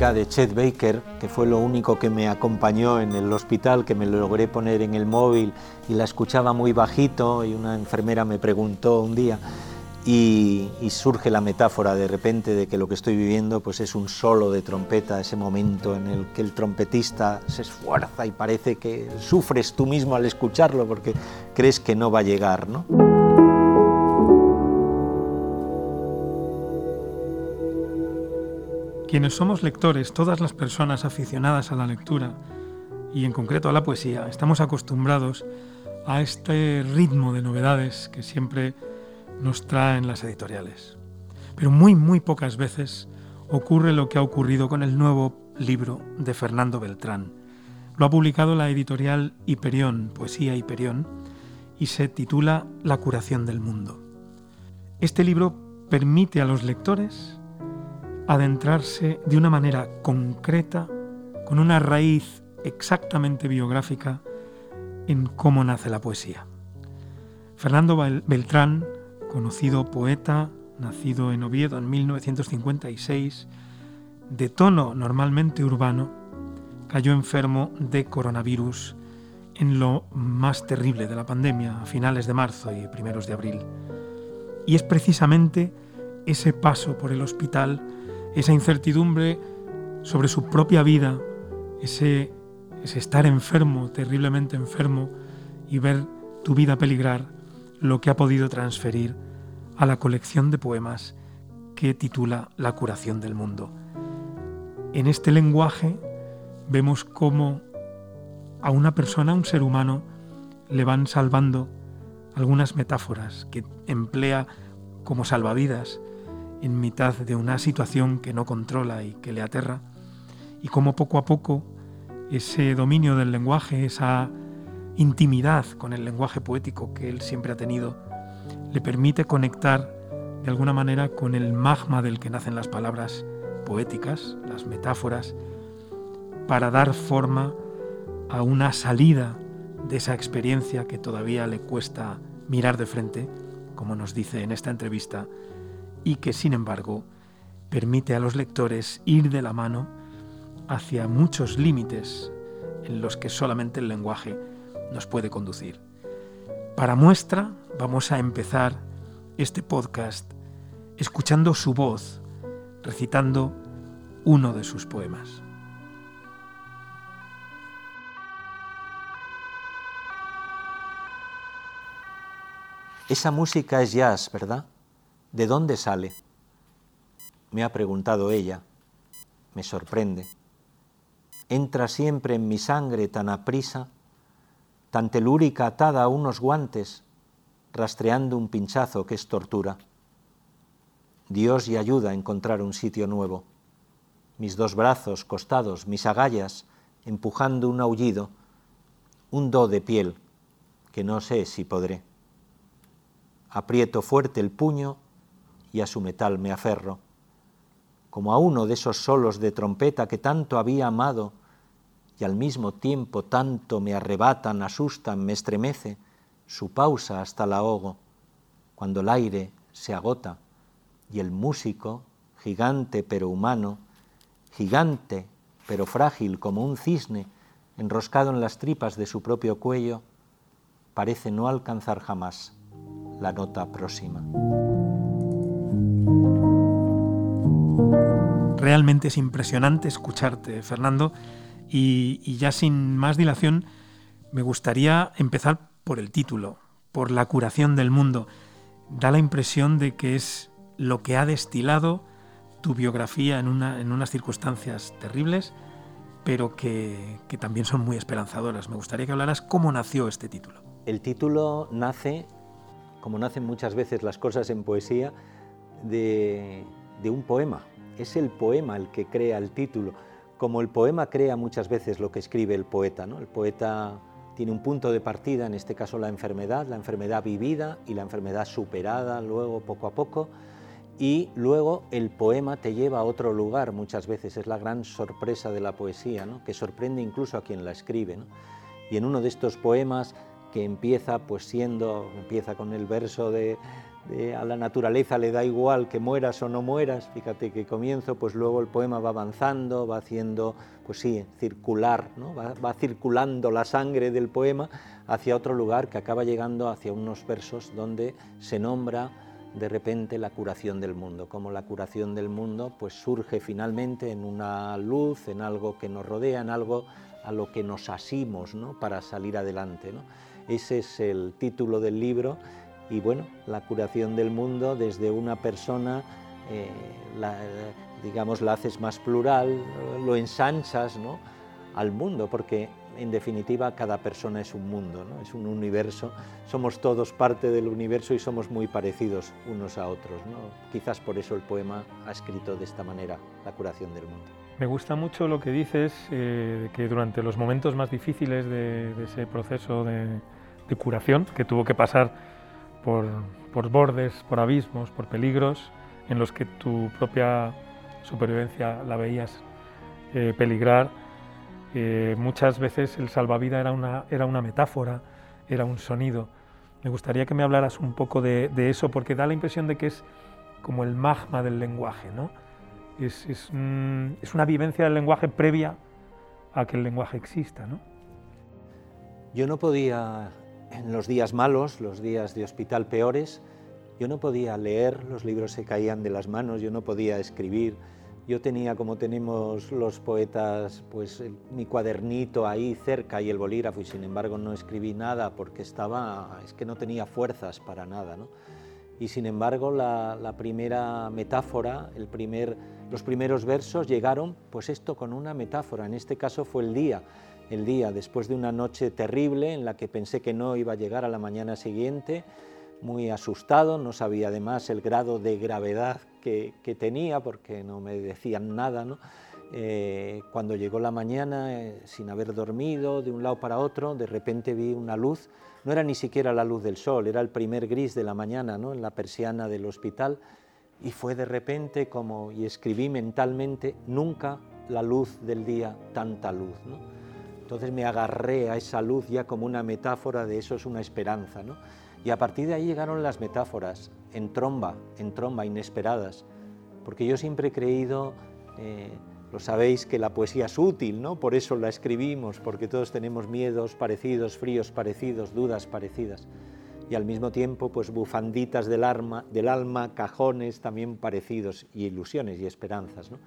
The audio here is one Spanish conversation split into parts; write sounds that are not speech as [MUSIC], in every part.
de Chet Baker, que fue lo único que me acompañó en el hospital, que me lo logré poner en el móvil y la escuchaba muy bajito y una enfermera me preguntó un día y, surge la metáfora de repente de que lo que estoy viviendo pues es un solo de trompeta, ese momento en el que el trompetista se esfuerza y parece que sufres tú mismo al escucharlo porque crees que no va a llegar, ¿no? Quienes somos lectores, todas las personas aficionadas a la lectura y en concreto a la poesía, estamos acostumbrados a este ritmo de novedades que siempre nos traen las editoriales. Pero muy, muy pocas veces ocurre lo que ha ocurrido con el nuevo libro de Fernando Beltrán. Lo ha publicado la editorial Hiperión, Poesía Hiperión, y se titula La curación del mundo. Este libro permite a los lectores adentrarse de una manera concreta, con una raíz exactamente biográfica, en cómo nace la poesía. Fernando Beltrán, conocido poeta, nacido en Oviedo en 1956, de tono normalmente urbano, cayó enfermo de coronavirus en lo más terrible de la pandemia, a finales de marzo y primeros de abril. Y es precisamente ese paso por el hospital esa incertidumbre sobre su propia vida, ese, estar enfermo, terriblemente enfermo, y ver tu vida peligrar, lo que ha podido transferir a la colección de poemas que titula La curación del mundo. En este lenguaje vemos cómo a una persona, a un ser humano, le van salvando algunas metáforas que emplea como salvavidas en mitad de una situación que no controla y que le aterra, y cómo poco a poco ese dominio del lenguaje, esa intimidad con el lenguaje poético que él siempre ha tenido, le permite conectar de alguna manera con el magma del que nacen las palabras poéticas, las metáforas, para dar forma a una salida de esa experiencia que todavía le cuesta mirar de frente, como nos dice en esta entrevista y que sin embargo permite a los lectores ir de la mano hacia muchos límites en los que solamente el lenguaje nos puede conducir. Para muestra vamos a empezar este podcast escuchando su voz, recitando uno de sus poemas. Esa música es jazz, ¿verdad? ¿De dónde sale? Me ha preguntado ella. Me sorprende. Entra siempre en mi sangre tan aprisa, tan telúrica atada a unos guantes, rastreando un pinchazo que es tortura. Dios y ayuda a encontrar un sitio nuevo. Mis dos brazos, costados, mis agallas, empujando un aullido, un do de piel que no sé si podré. Aprieto fuerte el puño y a su metal me aferro, como a uno de esos solos de trompeta que tanto había amado y al mismo tiempo tanto me arrebatan, asustan, me estremece, su pausa hasta la ahogo, cuando el aire se agota y el músico, gigante pero humano, gigante pero frágil como un cisne enroscado en las tripas de su propio cuello, parece no alcanzar jamás la nota próxima. Realmente es impresionante escucharte, Fernando, y, ya sin más dilación, me gustaría empezar por el título, por la curación del mundo. Da la impresión de que es lo que ha destilado tu biografía en, unas circunstancias terribles, pero que, que, también son muy esperanzadoras. Me gustaría que hablaras cómo nació este título. El título nace, como nacen muchas veces las cosas en poesía, de, de un poema. Es el poema el que crea el título, como el poema crea muchas veces lo que escribe el poeta. ¿no? El poeta tiene un punto de partida, en este caso la enfermedad, la enfermedad vivida y la enfermedad superada luego poco a poco, y luego el poema te lleva a otro lugar muchas veces, es la gran sorpresa de la poesía, ¿no? que sorprende incluso a quien la escribe. Y en uno de estos poemas que empieza pues siendo, empieza con el verso de a la naturaleza le da igual que mueras o no mueras, fíjate que comienzo, pues luego el poema va avanzando, va haciendo, pues sí, circular, ¿no? va, va, circulando la sangre del poema hacia otro lugar que acaba llegando hacia unos versos donde se nombra de repente la curación del mundo, como la curación del mundo pues surge finalmente en una luz, en algo que nos rodea, en algo a lo que nos asimos ¿no? para salir adelante. ¿no? Ese es el título del libro y bueno, la curación del mundo desde una persona, eh, la, digamos, la haces más plural, lo ensanchas ¿no? al mundo, porque en definitiva cada persona es un mundo, ¿no? es un universo, somos todos parte del universo y somos muy parecidos unos a otros. ¿no? Quizás por eso el poema ha escrito de esta manera la curación del mundo. Me gusta mucho lo que dices, eh, que durante los momentos más difíciles de, de ese proceso de, de, curación, que tuvo que pasar por, por, bordes, por abismos, por peligros, en los que tu propia supervivencia la veías eh, peligrar, eh, muchas veces el salvavidas era una, era una metáfora, era un sonido. Me gustaría que me hablaras un poco de, de eso, porque da la impresión de que es como el magma del lenguaje, ¿no? es, es, un, es, una vivencia del lenguaje previa a que el lenguaje exista. ¿no? Yo no podía, en los días malos, los días de hospital peores, yo no podía leer, los libros se caían de las manos, yo no podía escribir. Yo tenía, como tenemos los poetas, pues mi cuadernito ahí cerca y el bolígrafo, y sin embargo no escribí nada porque estaba, es que no tenía fuerzas para nada. ¿no? Y sin embargo la, la primera metáfora, el primer los primeros versos llegaron, pues esto con una metáfora, en este caso fue el día, el día después de una noche terrible en la que pensé que no iba a llegar a la mañana siguiente, muy asustado, no sabía además el grado de gravedad que, tenía porque no me decían nada. Eh, cuando llegó la mañana, eh, sin haber dormido, de un lado para otro, de repente vi una luz, no era ni siquiera la luz del sol, era el primer gris de la mañana, ¿no? en la persiana del hospital, y fue de repente como, y escribí mentalmente, nunca la luz del día, tanta luz. Entonces me agarré a esa luz ya como una metáfora de eso es una esperanza. ¿no? Y a partir de ahí llegaron las metáforas, en tromba, en tromba, inesperadas, porque yo siempre he creído, eh, lo sabéis, que la poesía es útil, ¿no? por eso la escribimos, porque todos tenemos miedos parecidos, fríos parecidos, dudas parecidas y al mismo tiempo pues bufanditas del, alma, del alma, cajones también parecidos y ilusiones y esperanzas. ¿no?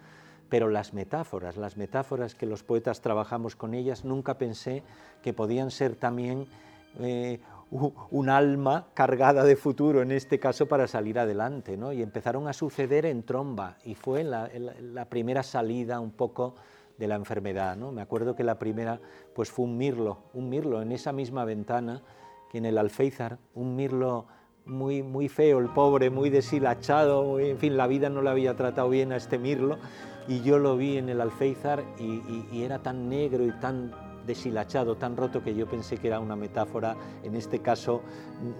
Pero las metáforas, las metáforas que los poetas trabajamos con ellas, nunca pensé que podían ser también eh, un alma cargada de futuro, en este caso para salir adelante. ¿no? Y empezaron a suceder en tromba y fue la, primera salida un poco de la enfermedad. ¿no? Me acuerdo que la primera pues fue un mirlo, un mirlo en esa misma ventana en el Alféizar, un mirlo muy, muy feo, el pobre, muy deshilachado, en fin, la vida no le había tratado bien a este mirlo, y yo lo vi en el Alféizar y, y, era tan negro y tan deshilachado, tan roto que yo pensé que era una metáfora, en este caso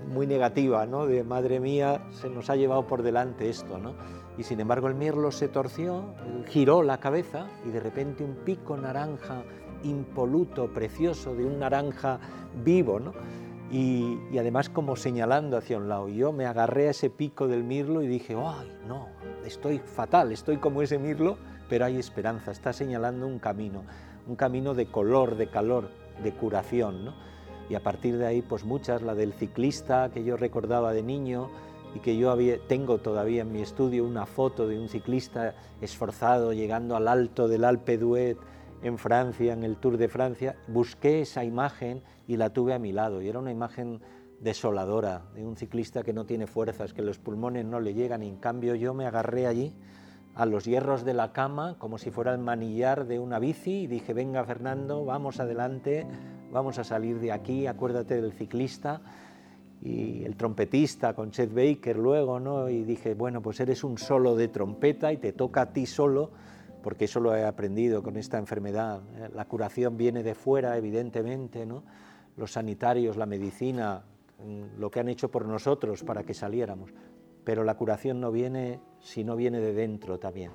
muy negativa, ¿no? de madre mía, se nos ha llevado por delante esto, ¿no? y sin embargo el mirlo se torció, giró la cabeza y de repente un pico naranja impoluto, precioso, de un naranja vivo, ¿no? y, además como señalando hacia un lado. Yo me agarré a ese pico del mirlo y dije, ¡ay, no! Estoy fatal, estoy como ese mirlo, pero hay esperanza, está señalando un camino, un camino de color, de calor, de curación. ¿no? Y a partir de ahí, pues muchas, la del ciclista que yo recordaba de niño y que yo tengo todavía en mi estudio una foto de un ciclista esforzado llegando al alto del Alpe d'Huez en Francia, en el Tour de Francia, busqué esa imagen y la tuve a mi lado. Y era una imagen desoladora de un ciclista que no tiene fuerzas, que los pulmones no le llegan. Y en cambio yo me agarré allí a los hierros de la cama como si fuera el manillar de una bici y dije, venga Fernando, vamos adelante, vamos a salir de aquí, acuérdate del ciclista y el trompetista con Chet Baker luego, ¿no? Y dije, bueno, pues eres un solo de trompeta y te toca a ti solo porque eso lo he aprendido con esta enfermedad. La curación viene de fuera, evidentemente, ¿no? los sanitarios, la medicina, mm, lo que han hecho por nosotros para que saliéramos, pero la curación no viene si no viene de dentro también.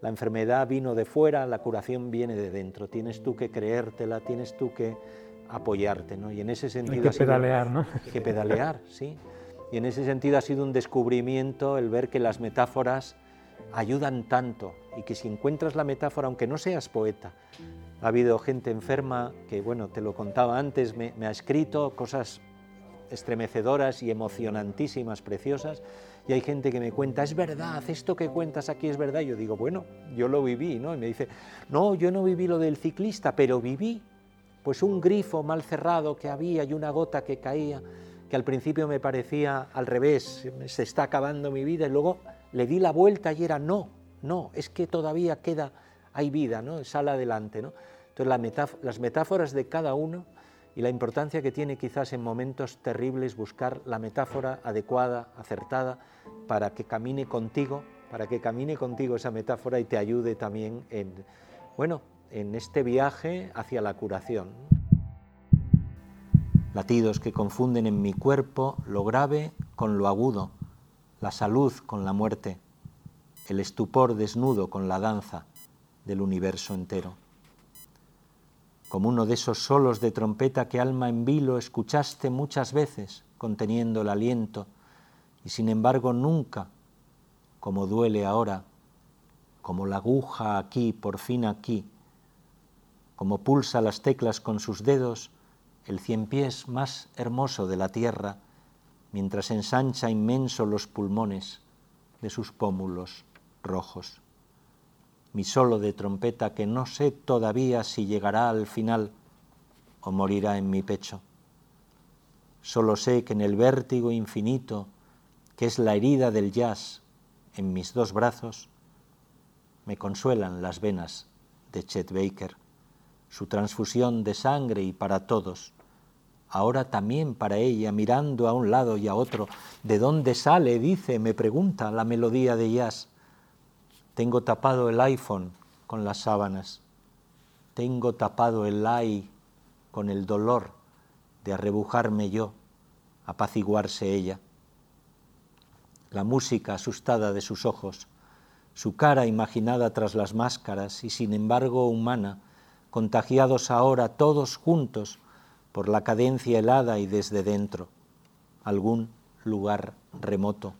La enfermedad vino de fuera, la curación viene de dentro. Tienes tú que creértela, tienes tú que apoyarte, ¿no? Y en ese sentido... Hay que pedalear, ¿no? Hay que pedalear, sí. Y en ese sentido ha sido un descubrimiento el ver que las metáforas ayudan tanto y que si encuentras la metáfora, aunque no seas poeta, ha habido gente enferma que, bueno, te lo contaba antes, me, ha escrito cosas estremecedoras y emocionantísimas, preciosas, y hay gente que me cuenta, es verdad, esto que cuentas aquí es verdad. Y yo digo, bueno, yo lo viví, ¿no? Y me dice, no, yo no viví lo del ciclista, pero viví pues un grifo mal cerrado que había y una gota que caía, que al principio me parecía al revés, se está acabando mi vida, y luego le di la vuelta y era no, no, es que todavía queda, hay vida, ¿no? Sale adelante, ¿no? Entonces las metáforas de cada uno y la importancia que tiene quizás en momentos terribles buscar la metáfora adecuada, acertada, para que camine contigo, para que camine contigo esa metáfora y te ayude también en, bueno, en este viaje hacia la curación. Latidos que confunden en mi cuerpo lo grave con lo agudo, la salud con la muerte, el estupor desnudo con la danza del universo entero. Como uno de esos solos de trompeta que alma en vilo escuchaste muchas veces conteniendo el aliento y sin embargo nunca, como duele ahora, como la aguja aquí, por fin aquí, como pulsa las teclas con sus dedos el cien pies más hermoso de la tierra, mientras ensancha inmenso los pulmones de sus pómulos rojos. Mi solo de trompeta que no sé todavía si llegará al final o morirá en mi pecho. Solo sé que en el vértigo infinito, que es la herida del jazz en mis dos brazos, me consuelan las venas de Chet Baker su transfusión de sangre y para todos. Ahora también para ella, mirando a un lado y a otro, ¿de dónde sale? Dice, me pregunta la melodía de jazz. Tengo tapado el iPhone con las sábanas. Tengo tapado el ay con el dolor de arrebujarme yo, apaciguarse ella. La música asustada de sus ojos, su cara imaginada tras las máscaras y sin embargo humana, contagiados ahora todos juntos por la cadencia helada y desde dentro, algún lugar remoto,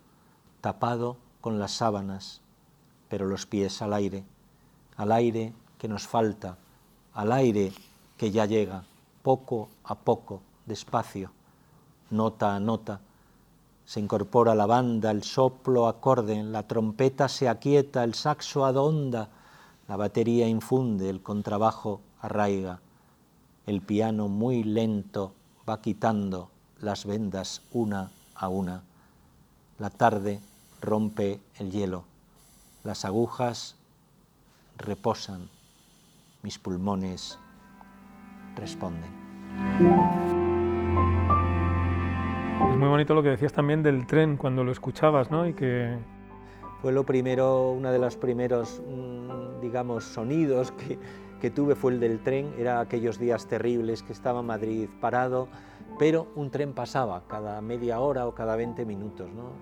tapado con las sábanas, pero los pies al aire, al aire que nos falta, al aire que ya llega, poco a poco, despacio, nota a nota, se incorpora la banda, el soplo acorde, la trompeta se aquieta, el saxo adonda, la batería infunde, el contrabajo arraiga, el piano muy lento va quitando las vendas una a una. La tarde rompe el hielo, las agujas reposan, mis pulmones responden. Es muy bonito lo que decías también del tren cuando lo escuchabas, ¿no? Y que fue lo primero, uno de los primeros, mm, digamos, sonidos que, que tuve fue el del tren, era aquellos días terribles que estaba Madrid parado, pero un tren pasaba cada media hora o cada 20 minutos, ¿no?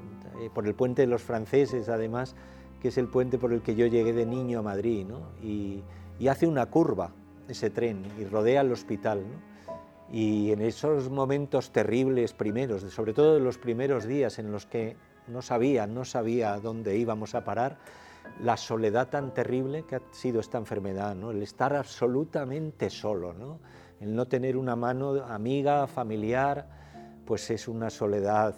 Eh, por el puente de los franceses además, que es el puente por el que yo llegué de niño a Madrid, ¿no? y, hace una curva ese tren y rodea el hospital. ¿no? Y en esos momentos terribles primeros, sobre todo en los primeros días en los que no sabía, no sabía dónde íbamos a parar, la soledad tan terrible que ha sido esta enfermedad, ¿no? el estar absolutamente solo, ¿no? el no tener una mano amiga, familiar, pues es una soledad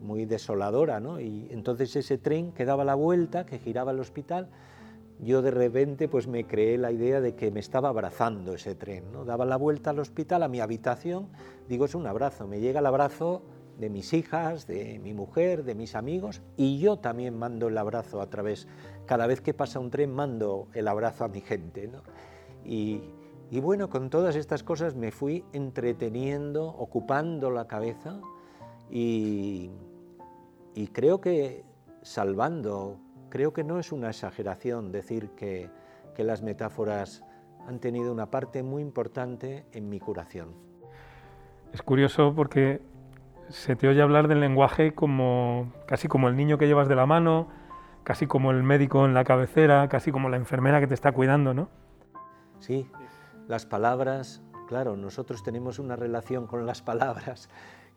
muy desoladora. ¿no? Y entonces ese tren que daba la vuelta, que giraba al hospital, yo de repente pues me creé la idea de que me estaba abrazando ese tren, ¿no? daba la vuelta al hospital, a mi habitación, digo es un abrazo, me llega el abrazo de mis hijas, de mi mujer, de mis amigos, y yo también mando el abrazo a través, cada vez que pasa un tren mando el abrazo a mi gente. Y, bueno, con todas estas cosas me fui entreteniendo, ocupando la cabeza y, y creo que salvando, creo que no es una exageración decir que, que las metáforas han tenido una parte muy importante en mi curación. Es curioso porque se te oye hablar del lenguaje como casi como el niño que llevas de la mano, casi como el médico en la cabecera, casi como la enfermera que te está cuidando, ¿no? Sí, las palabras, claro, nosotros tenemos una relación con las palabras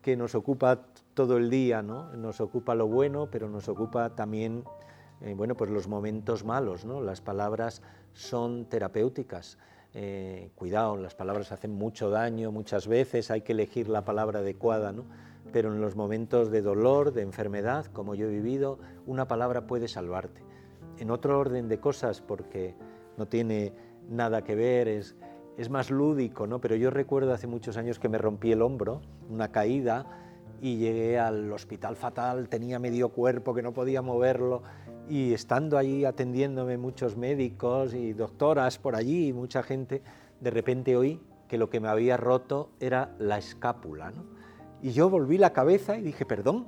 que nos ocupa todo el día, ¿no? Nos ocupa lo bueno, pero nos ocupa también, eh, bueno, pues los momentos malos, ¿no? Las palabras son terapéuticas. Eh, cuidado, las palabras hacen mucho daño muchas veces, hay que elegir la palabra adecuada, ¿no? pero en los momentos de dolor, de enfermedad, como yo he vivido, una palabra puede salvarte. En otro orden de cosas, porque no tiene nada que ver, es, es más lúdico, ¿no? pero yo recuerdo hace muchos años que me rompí el hombro, una caída, y llegué al hospital fatal, tenía medio cuerpo que no podía moverlo, y estando allí atendiéndome muchos médicos y doctoras por allí y mucha gente, de repente oí que lo que me había roto era la escápula. ¿no? Y yo volví la cabeza y dije, perdón,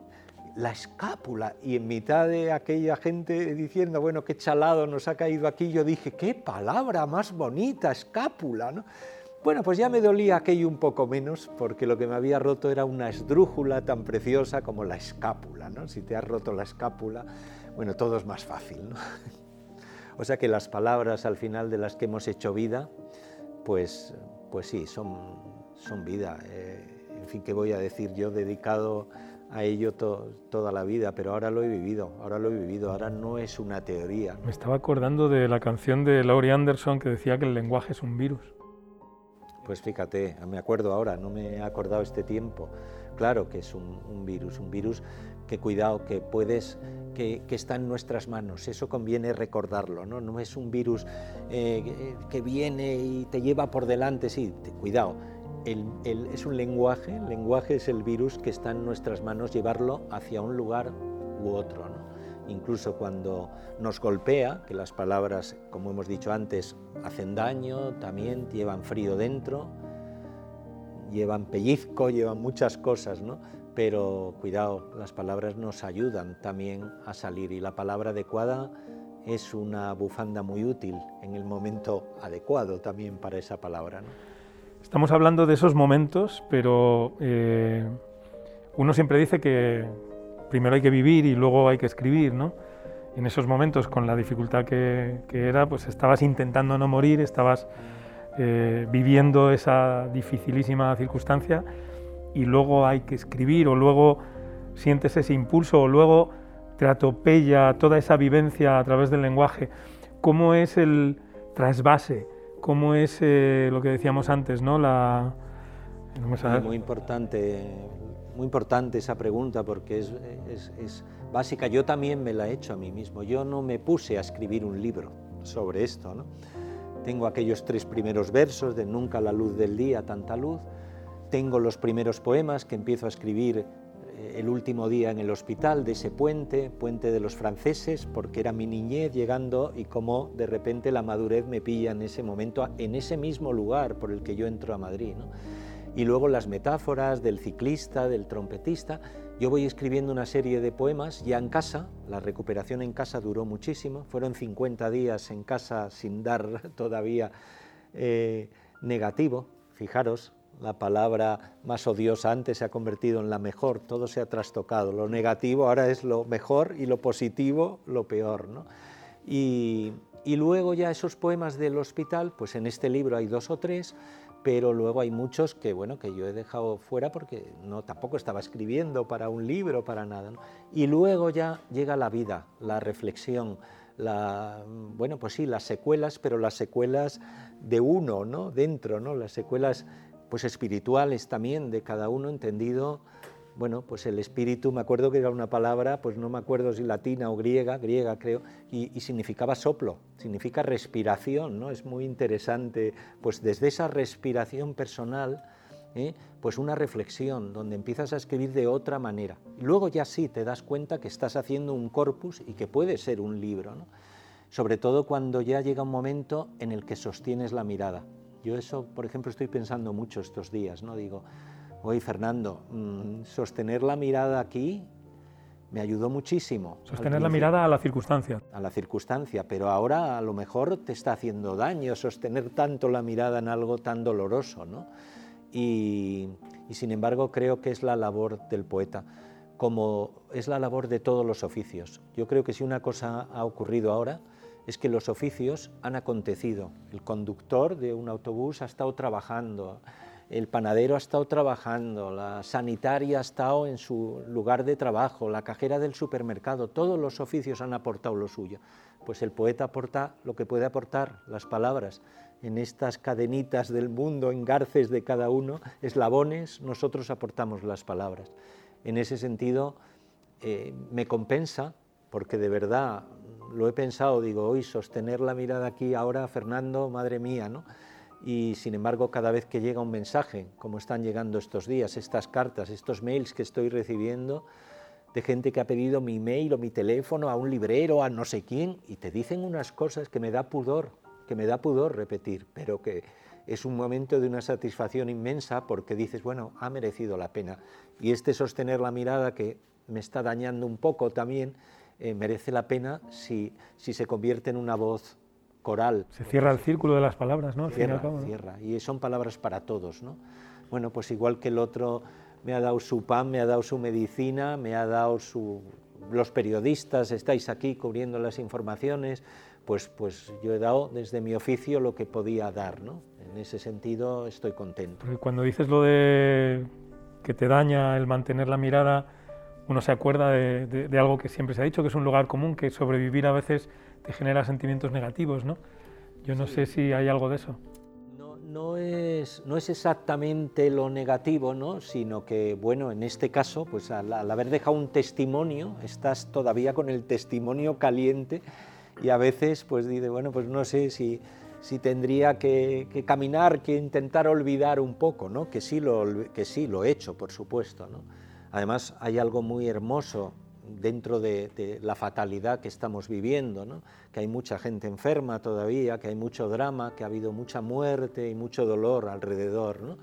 la escápula. Y en mitad de aquella gente diciendo, bueno, qué chalado nos ha caído aquí, yo dije, qué palabra más bonita, escápula. ¿no? Bueno, pues ya me dolía aquello un poco menos, porque lo que me había roto era una esdrújula tan preciosa como la escápula. ¿no? Si te has roto la escápula, bueno, todo es más fácil. ¿no? [LAUGHS] O sea que las palabras al final de las que hemos hecho vida, pues, pues sí, son, son vida. Eh, en fin, ¿qué voy a decir? Yo dedicado a ello toda la vida, pero ahora lo he vivido, ahora lo he vivido, ahora no es una teoría. Me estaba acordando de la canción de Laurie Anderson que decía que el lenguaje es un virus. Pues fíjate, me acuerdo ahora, no me he acordado este tiempo. Claro que es un, virus, un virus que cuidado, que puedes, que, está en nuestras manos, eso conviene recordarlo, no, no es un virus eh, que viene y te lleva por delante, sí, cuidado es un lenguaje, el lenguaje es el virus que está en nuestras manos llevarlo hacia un lugar u otro. Incluso cuando nos golpea, que las palabras, como hemos dicho antes, hacen daño, también llevan frío dentro, llevan pellizco, llevan muchas cosas, ¿no? pero cuidado, las palabras nos ayudan también a salir y la palabra adecuada es una bufanda muy útil en el momento adecuado también para esa palabra. Estamos hablando de esos momentos, pero eh, uno siempre dice que primero hay que vivir y luego hay que escribir, ¿no? En esos momentos, con la dificultad que, era, pues estabas intentando no morir, estabas eh, viviendo esa dificilísima circunstancia y luego hay que escribir o luego sientes ese impulso o luego te atropella toda esa vivencia a través del lenguaje. ¿Cómo es el trasvase? Cómo es eh, lo que decíamos antes, ¿no? La, muy importante, muy importante esa pregunta porque es, es, básica. Yo también me la he hecho a mí mismo. Yo no me puse a escribir un libro sobre esto. ¿no? Tengo aquellos tres primeros versos de Nunca la luz del día, tanta luz. Tengo los primeros poemas que empiezo a escribir el último día en el hospital de ese puente, puente de los franceses, porque era mi niñez llegando y como de repente la madurez me pilla en ese momento, en ese mismo lugar por el que yo entro a Madrid. Y luego las metáforas del ciclista, del trompetista. Yo voy escribiendo una serie de poemas ya en casa, la recuperación en casa duró muchísimo, fueron 50 días en casa sin dar [LAUGHS] todavía eh, negativo, fijaros, la palabra más odiosa antes se ha convertido en la mejor, todo se ha trastocado, lo negativo ahora es lo mejor y lo positivo lo peor. Y, luego ya esos poemas del hospital, pues en este libro hay dos o tres, pero luego hay muchos que bueno que yo he dejado fuera porque no tampoco estaba escribiendo para un libro para nada y luego ya llega la vida la reflexión la bueno pues sí las secuelas pero las secuelas de uno no dentro no las secuelas pues espirituales también de cada uno entendido bueno, pues el espíritu, me acuerdo que era una palabra, pues no me acuerdo si latina o griega, griega creo, y, significaba soplo, significa respiración, ¿no? Es muy interesante, pues desde esa respiración personal, ¿eh? pues una reflexión donde empiezas a escribir de otra manera. Luego ya sí te das cuenta que estás haciendo un corpus y que puede ser un libro, ¿no? Sobre todo cuando ya llega un momento en el que sostienes la mirada. Yo eso, por ejemplo, estoy pensando mucho estos días, ¿no? Digo, oye, Fernando, mm, sostener la mirada aquí me ayudó muchísimo. Sostener la mirada a la circunstancia. A la circunstancia, pero ahora a lo mejor te está haciendo daño sostener tanto la mirada en algo tan doloroso, ¿no? Y, y sin embargo creo que es la labor del poeta, como es la labor de todos los oficios. Yo creo que si una cosa ha ocurrido ahora, es que los oficios han acontecido. El conductor de un autobús ha estado trabajando, el panadero ha estado trabajando, la sanitaria ha estado en su lugar de trabajo, la cajera del supermercado, todos los oficios han aportado lo suyo. Pues el poeta aporta lo que puede aportar, las palabras. En estas cadenitas del mundo, en garces de cada uno, eslabones, nosotros aportamos las palabras. En ese sentido, eh, me compensa, porque de verdad lo he pensado, digo, hoy sostener la mirada aquí ahora, Fernando, madre mía, ¿no? Y sin embargo, cada vez que llega un mensaje, como están llegando estos días, estas cartas, estos mails que estoy recibiendo, de gente que ha pedido mi mail o mi teléfono a un librero, a no sé quién, y te dicen unas cosas que me da pudor, que me da pudor repetir, pero que es un momento de una satisfacción inmensa porque dices, bueno, ha merecido la pena. Y este sostener la mirada que me está dañando un poco también, eh, merece la pena si, si se convierte en una voz coral. Se cierra el círculo de las palabras, ¿no? cierra, cierra. Y son palabras para todos, ¿no? Bueno, pues igual que el otro me ha dado su pan, me ha dado su medicina, me ha dado su... Los periodistas estáis aquí cubriendo las informaciones, pues, pues yo he dado desde mi oficio lo que podía dar, ¿no? En ese sentido estoy contento. Porque cuando dices lo de que te daña el mantener la mirada, uno se acuerda de, algo que siempre se ha dicho, que es un lugar común, que sobrevivir a veces te genera sentimientos negativos, ¿no? Yo no sé si hay algo de eso. No, no, es, no es exactamente lo negativo, ¿no? Sino que, bueno, en este caso, pues al, haber dejado un testimonio, estás todavía con el testimonio caliente y a veces, pues dice, bueno, pues no sé si, si tendría que, que, caminar, que intentar olvidar un poco, ¿no? Que sí lo, que sí lo he hecho, por supuesto, ¿no? Además, hay algo muy hermoso dentro de, la fatalidad que estamos viviendo, que hay mucha gente enferma todavía, que hay mucho drama, que ha habido mucha muerte y mucho dolor alrededor.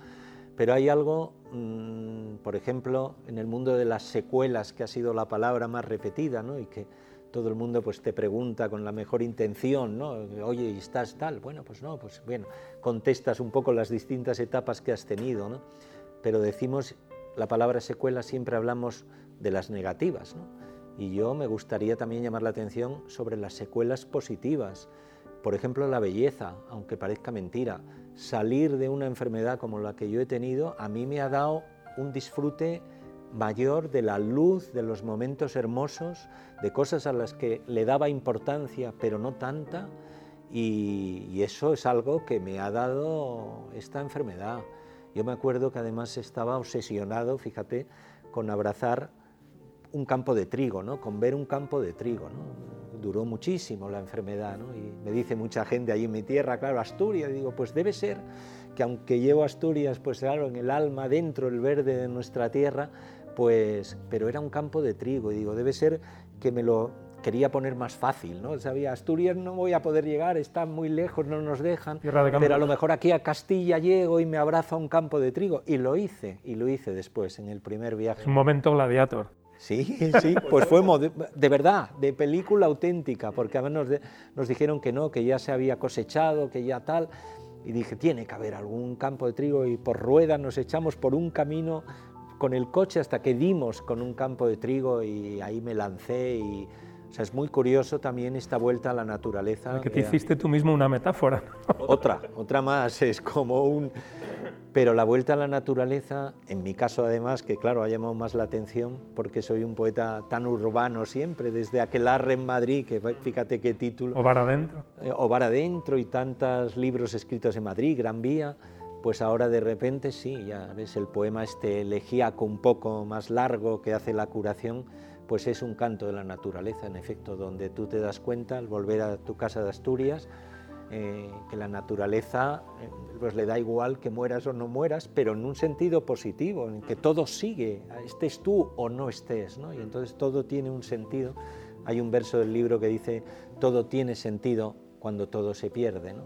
Pero hay algo, mm, por ejemplo, en el mundo de las secuelas, que ha sido la palabra más repetida, ¿no? y que todo el mundo pues, te pregunta con la mejor intención, ¿no? oye, ¿y estás tal? Bueno, pues no, pues bueno, contestas un poco las distintas etapas que has tenido, pero decimos la palabra secuela siempre hablamos de las negativas, y yo me gustaría también llamar la atención sobre las secuelas positivas. Por ejemplo, la belleza, aunque parezca mentira, salir de una enfermedad como la que yo he tenido, a mí me ha dado un disfrute mayor de la luz, de los momentos hermosos, de cosas a las que le daba importancia, pero no tanta, y, y eso es algo que me ha dado esta enfermedad. Yo me acuerdo que además estaba obsesionado, fíjate, con abrazar un campo de trigo, ¿no? con ver un campo de trigo. ¿no? Duró muchísimo la enfermedad ¿no? y me dice mucha gente allí en mi tierra, claro, Asturias, digo, pues debe ser que aunque llevo Asturias, pues claro, en el alma, dentro, el verde de nuestra tierra, pues, pero era un campo de trigo y digo, debe ser que me lo quería poner más fácil, ¿no? Sabía, Asturias no voy a poder llegar, está muy lejos, no nos dejan, pero a lo mejor aquí a Castilla llego y me abrazo a un campo de trigo. Y lo hice, y lo hice después, en el primer viaje. Es un momento gladiator. Sí, sí, pues fue de, verdad, de película auténtica, porque a nos, nos dijeron que no, que ya se había cosechado, que ya tal, y dije, tiene que haber algún campo de trigo, y por ruedas nos echamos por un camino con el coche hasta que dimos con un campo de trigo, y ahí me lancé y o sea, es muy curioso también esta vuelta a la naturaleza. Que te hiciste tú mismo una metáfora. [LAUGHS] Otra, otra más, es como un... Pero la vuelta a la naturaleza, en mi caso además, que claro, ha llamado más la atención porque soy un poeta tan urbano siempre, desde aquel arre en Madrid, que fíjate qué título. O bar adentro. Eh, o bar adentro y tantos libros escritos en Madrid, Gran Vía, pues ahora de repente sí, ya ves el poema este elegíaco un poco más largo que hace la curación, pues es un canto de la naturaleza, en efecto, donde tú te das cuenta al volver a tu casa de Asturias, eh, que la naturaleza eh, pues le da igual que mueras o no mueras, pero en un sentido positivo, en que todo sigue, estés tú o no estés, ¿no? y entonces todo tiene un sentido. Hay un verso del libro que dice, todo tiene sentido cuando todo se pierde. ¿no?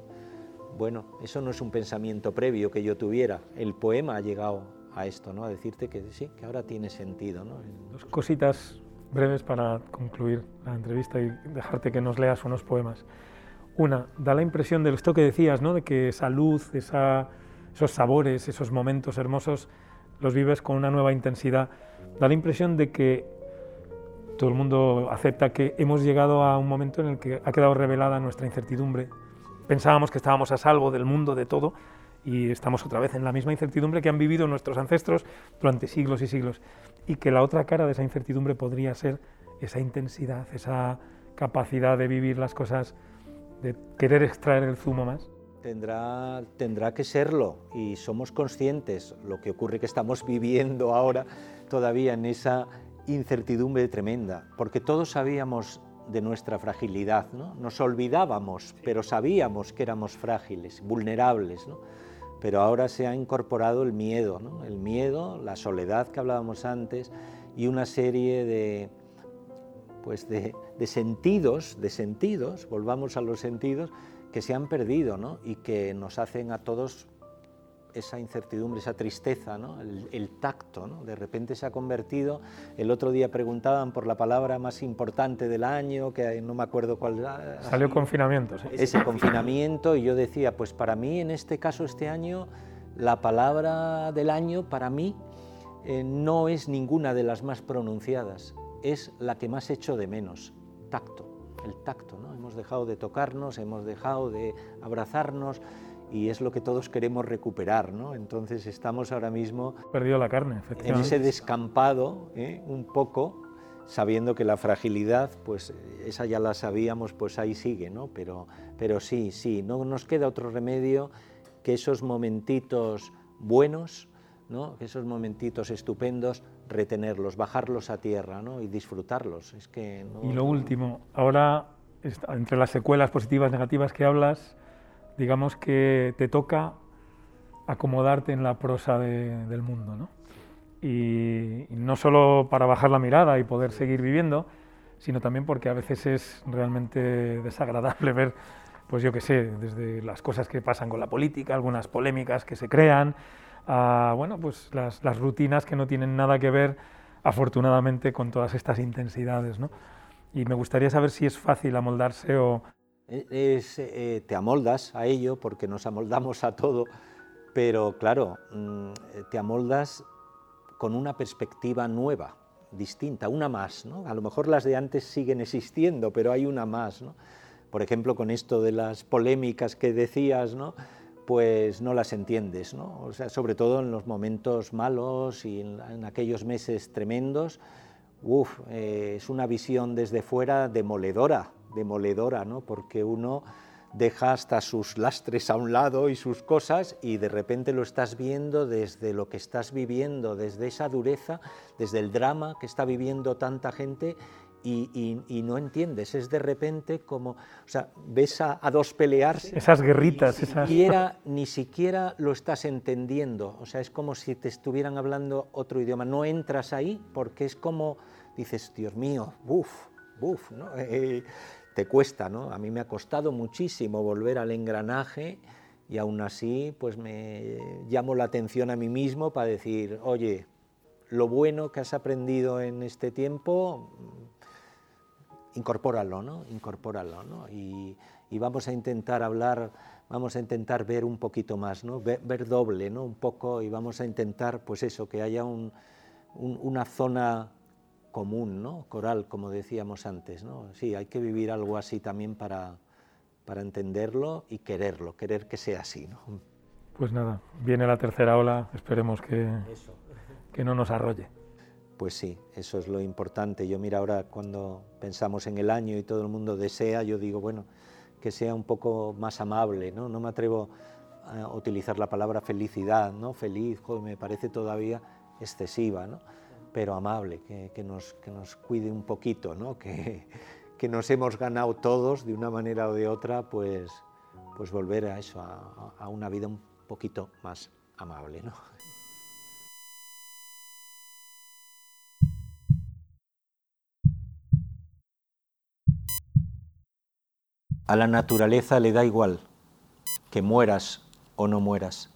Bueno, eso no es un pensamiento previo que yo tuviera, el poema ha llegado a esto, ¿no? a decirte que sí, que ahora tiene sentido. ¿no? Dos cositas breves para concluir la entrevista y dejarte que nos leas unos poemas. Una, da la impresión de esto que decías, ¿no? de que esa luz, esa, esos sabores, esos momentos hermosos, los vives con una nueva intensidad. Da la impresión de que todo el mundo acepta que hemos llegado a un momento en el que ha quedado revelada nuestra incertidumbre. Pensábamos que estábamos a salvo del mundo, de todo, y estamos otra vez en la misma incertidumbre que han vivido nuestros ancestros durante siglos y siglos. Y que la otra cara de esa incertidumbre podría ser esa intensidad, esa capacidad de vivir las cosas, de querer extraer el zumo más. Tendrá, tendrá que serlo y somos conscientes, lo que ocurre que estamos viviendo ahora todavía en esa incertidumbre tremenda, porque todos sabíamos de nuestra fragilidad, ¿no? nos olvidábamos, pero sabíamos que éramos frágiles, vulnerables. ¿no? Pero ahora se ha incorporado el miedo, el miedo, la soledad que hablábamos antes y una serie de, pues de, sentidos, de sentidos, volvamos a los sentidos, que se han perdido ¿no? y que nos hacen a todos esa incertidumbre, esa tristeza, ¿no? el, tacto, ¿no? de repente se ha convertido, el otro día preguntaban por la palabra más importante del año, que no me acuerdo cuál Salió confinamiento. ¿sí? Ese confinamiento y yo decía, pues para mí en este caso, este año, la palabra del año para mí eh, no es ninguna de las más pronunciadas, es la que más echo de menos, tacto, el tacto, ¿no? hemos dejado de tocarnos, hemos dejado de abrazarnos, y es lo que todos queremos recuperar, ¿no? Entonces estamos ahora mismo... Perdido la carne, efectivamente. En ese descampado, ¿eh? un poco, sabiendo que la fragilidad, pues esa ya la sabíamos, pues ahí sigue, ¿no? Pero, pero sí, sí, no nos queda otro remedio que esos momentitos buenos, ¿no? esos momentitos estupendos, retenerlos, bajarlos a tierra ¿no? y disfrutarlos. Es que y lo último, ahora, entre las secuelas positivas, negativas que hablas, digamos que te toca acomodarte en la prosa del mundo, ¿no? Y, no solo para bajar la mirada y poder seguir viviendo, sino también porque a veces es realmente desagradable [LAUGHS] ver, pues yo qué sé, desde las cosas que pasan con la política, algunas polémicas que se crean, a, bueno, pues las, las rutinas que no tienen nada que ver, afortunadamente, con todas estas intensidades, ¿no? Y me gustaría saber si es fácil amoldarse o, eh, te amoldas a ello porque nos amoldamos a todo, pero claro, mm, te amoldas con una perspectiva nueva, distinta, una más. ¿no? A lo mejor las de antes siguen existiendo, pero hay una más. Por ejemplo, con esto de las polémicas que decías, ¿no? pues no las entiendes, ¿no? O sea, sobre todo en los momentos malos y en, aquellos meses tremendos, uf, eh, es una visión desde fuera demoledora, demoledora, ¿no? porque uno deja hasta sus lastres a un lado y sus cosas y de repente lo estás viendo desde lo que estás viviendo, desde esa dureza, desde el drama que está viviendo tanta gente y, no entiendes, es de repente como, o sea, ves a, dos pelearse. Esas guerritas, ni siquiera, ni siquiera lo estás entendiendo, o sea, es como si te estuvieran hablando otro idioma, no entras ahí porque es como, dices, Dios mío, uff, uff, ¿no? Eh, te cuesta, ¿no? A mí me ha costado muchísimo volver al engranaje y aún así pues me llamo la atención a mí mismo para decir, oye, lo bueno que has aprendido en este tiempo, incorpóralo, ¿no? Incorpóralo, ¿no? Y, vamos a intentar hablar, vamos a intentar ver un poquito más, ¿no? Ver, doble, ¿no? Un poco y vamos a intentar, pues eso, que haya una zona común, ¿no? coral, como decíamos antes. ¿no? Sí, hay que vivir algo así también para, para entenderlo y quererlo, querer que sea así. ¿no? Pues nada, viene la tercera ola, esperemos que, que no nos arrolle. Pues sí, eso es lo importante. Yo mira ahora cuando pensamos en el año y todo el mundo desea, yo digo, bueno, que sea un poco más amable, ¿no? No me atrevo a utilizar la palabra felicidad, ¿no? Feliz, me parece todavía excesiva, ¿no? Pero amable, que, nos, que nos cuide un poquito, ¿no? [LAUGHS] que, que nos hemos ganado todos de una manera o de otra, pues, pues volver a eso, a, a una vida un poquito más amable. ¿no? A la naturaleza le da igual que mueras o no mueras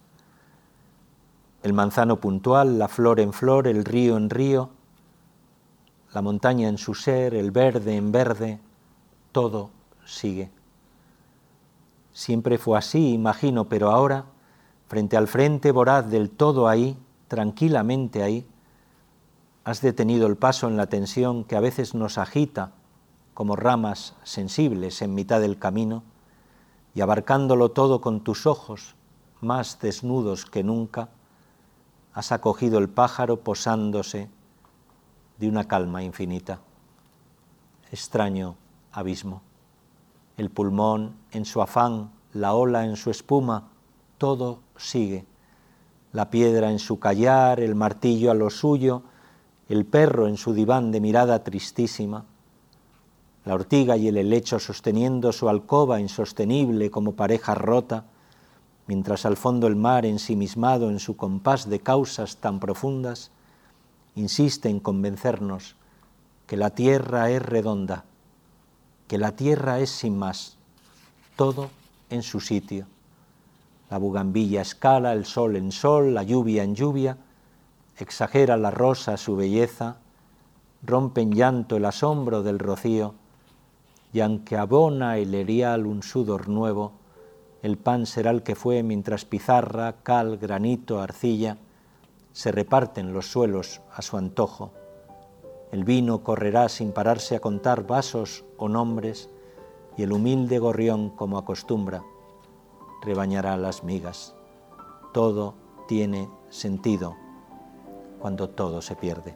el manzano puntual, la flor en flor, el río en río, la montaña en su ser, el verde en verde, todo sigue. Siempre fue así, imagino, pero ahora, frente al frente voraz del todo ahí, tranquilamente ahí, has detenido el paso en la tensión que a veces nos agita como ramas sensibles en mitad del camino, y abarcándolo todo con tus ojos, más desnudos que nunca, has acogido el pájaro posándose de una calma infinita. Extraño abismo. El pulmón en su afán, la ola en su espuma, todo sigue. La piedra en su callar, el martillo a lo suyo, el perro en su diván de mirada tristísima, la ortiga y el helecho sosteniendo su alcoba insostenible como pareja rota, mientras al fondo el mar ensimismado en su compás de causas tan profundas, insiste en convencernos que la tierra es redonda, que la tierra es sin más, todo en su sitio. La bugambilla escala, el sol en sol, la lluvia en lluvia, exagera la rosa su belleza, rompe en llanto el asombro del rocío, y aunque abona el erial un sudor nuevo, el pan será el que fue mientras pizarra, cal, granito, arcilla se reparten los suelos a su antojo. El vino correrá sin pararse a contar vasos o nombres, y el humilde gorrión, como acostumbra, rebañará las migas. Todo tiene sentido cuando todo se pierde.